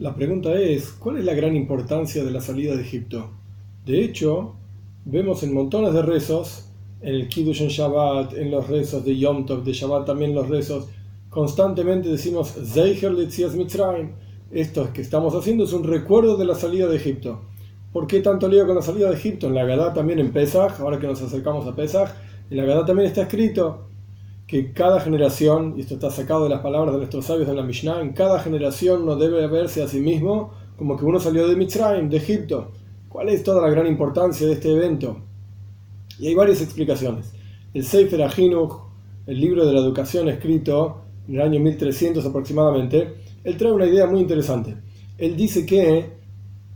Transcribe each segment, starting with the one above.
La pregunta es, ¿cuál es la gran importancia de la salida de Egipto? De hecho, vemos en montones de rezos, en el Kiddush en Shabbat, en los rezos de Yom Tov, de Shabbat también los rezos, constantemente decimos Zeicher Letzias Mitzrayim. Esto que estamos haciendo es un recuerdo de la salida de Egipto. ¿Por qué tanto lío con la salida de Egipto? En la Gadá también en Pesach, ahora que nos acercamos a Pesach, en la Gadá también está escrito que cada generación, y esto está sacado de las palabras de nuestros sabios de la Mishnah, en cada generación no debe verse a sí mismo como que uno salió de Mitzrayim, de Egipto. ¿Cuál es toda la gran importancia de este evento? Y hay varias explicaciones. El Sefer Ahinuch, el libro de la educación escrito en el año 1300 aproximadamente, él trae una idea muy interesante. Él dice que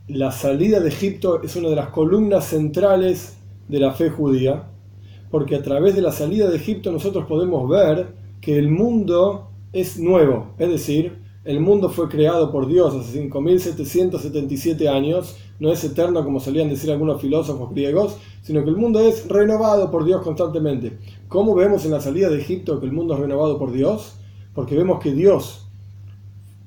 la salida de Egipto es una de las columnas centrales de la fe judía porque a través de la salida de Egipto nosotros podemos ver que el mundo es nuevo, es decir, el mundo fue creado por Dios hace 5.777 años, no es eterno como solían decir algunos filósofos griegos, sino que el mundo es renovado por Dios constantemente. ¿Cómo vemos en la salida de Egipto que el mundo es renovado por Dios? Porque vemos que Dios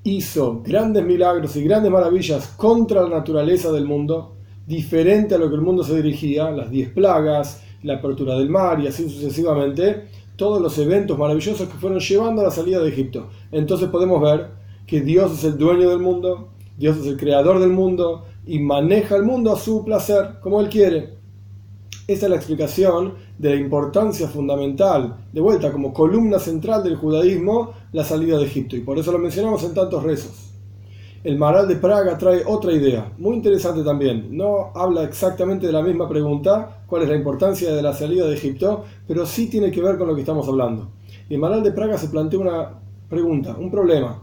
hizo grandes milagros y grandes maravillas contra la naturaleza del mundo, diferente a lo que el mundo se dirigía, las diez plagas, la apertura del mar y así sucesivamente, todos los eventos maravillosos que fueron llevando a la salida de Egipto. Entonces podemos ver que Dios es el dueño del mundo, Dios es el creador del mundo y maneja el mundo a su placer, como Él quiere. Esta es la explicación de la importancia fundamental, de vuelta como columna central del judaísmo, la salida de Egipto. Y por eso lo mencionamos en tantos rezos. El Maral de Praga trae otra idea, muy interesante también. No habla exactamente de la misma pregunta, cuál es la importancia de la salida de Egipto, pero sí tiene que ver con lo que estamos hablando. El Maral de Praga se plantea una pregunta, un problema.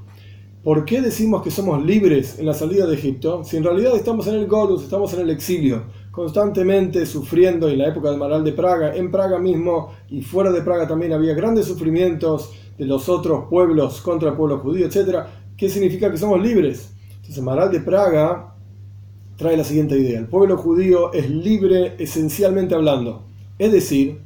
¿Por qué decimos que somos libres en la salida de Egipto si en realidad estamos en el Golus, estamos en el exilio, constantemente sufriendo en la época del Maral de Praga, en Praga mismo y fuera de Praga también había grandes sufrimientos de los otros pueblos contra el pueblo judío, etc. ¿Qué significa que somos libres? Entonces, Maral de Praga trae la siguiente idea. El pueblo judío es libre esencialmente hablando. Es decir,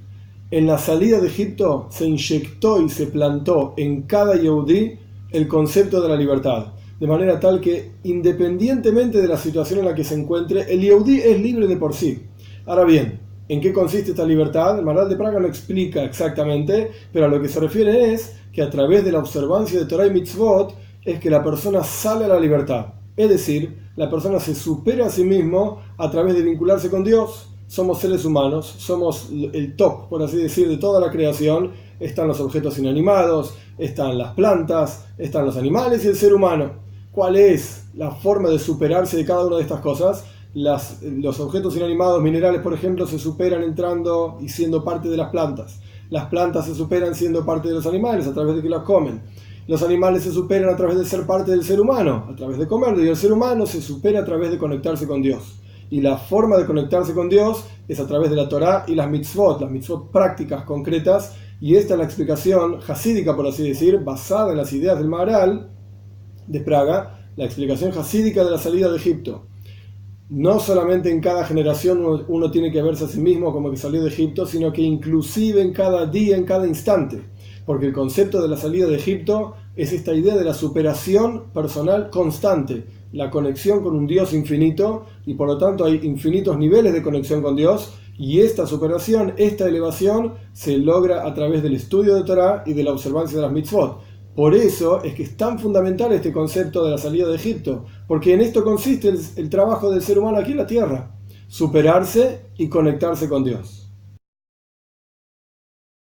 en la salida de Egipto se inyectó y se plantó en cada Yehudí el concepto de la libertad. De manera tal que, independientemente de la situación en la que se encuentre, el Yehudí es libre de por sí. Ahora bien, ¿en qué consiste esta libertad? El Maral de Praga no explica exactamente, pero a lo que se refiere es que a través de la observancia de Torah y Mitzvot, es que la persona sale a la libertad. Es decir, la persona se supera a sí mismo a través de vincularse con Dios. Somos seres humanos, somos el top, por así decir, de toda la creación. Están los objetos inanimados, están las plantas, están los animales y el ser humano. ¿Cuál es la forma de superarse de cada una de estas cosas? Los objetos inanimados minerales, por ejemplo, se superan entrando y siendo parte de las plantas. Las plantas se superan siendo parte de los animales a través de que las comen los animales se superan a través de ser parte del ser humano, a través de comer, y el ser humano se supera a través de conectarse con Dios. Y la forma de conectarse con Dios es a través de la Torah y las mitzvot, las mitzvot prácticas, concretas, y esta es la explicación hasídica, por así decir, basada en las ideas del Maharal de Praga, la explicación hasídica de la salida de Egipto. No solamente en cada generación uno, uno tiene que verse a sí mismo como que salió de Egipto, sino que inclusive en cada día, en cada instante porque el concepto de la salida de Egipto es esta idea de la superación personal constante, la conexión con un Dios infinito y por lo tanto hay infinitos niveles de conexión con Dios y esta superación, esta elevación se logra a través del estudio de Torah y de la observancia de las mitzvot. Por eso es que es tan fundamental este concepto de la salida de Egipto, porque en esto consiste el, el trabajo del ser humano aquí en la tierra, superarse y conectarse con Dios.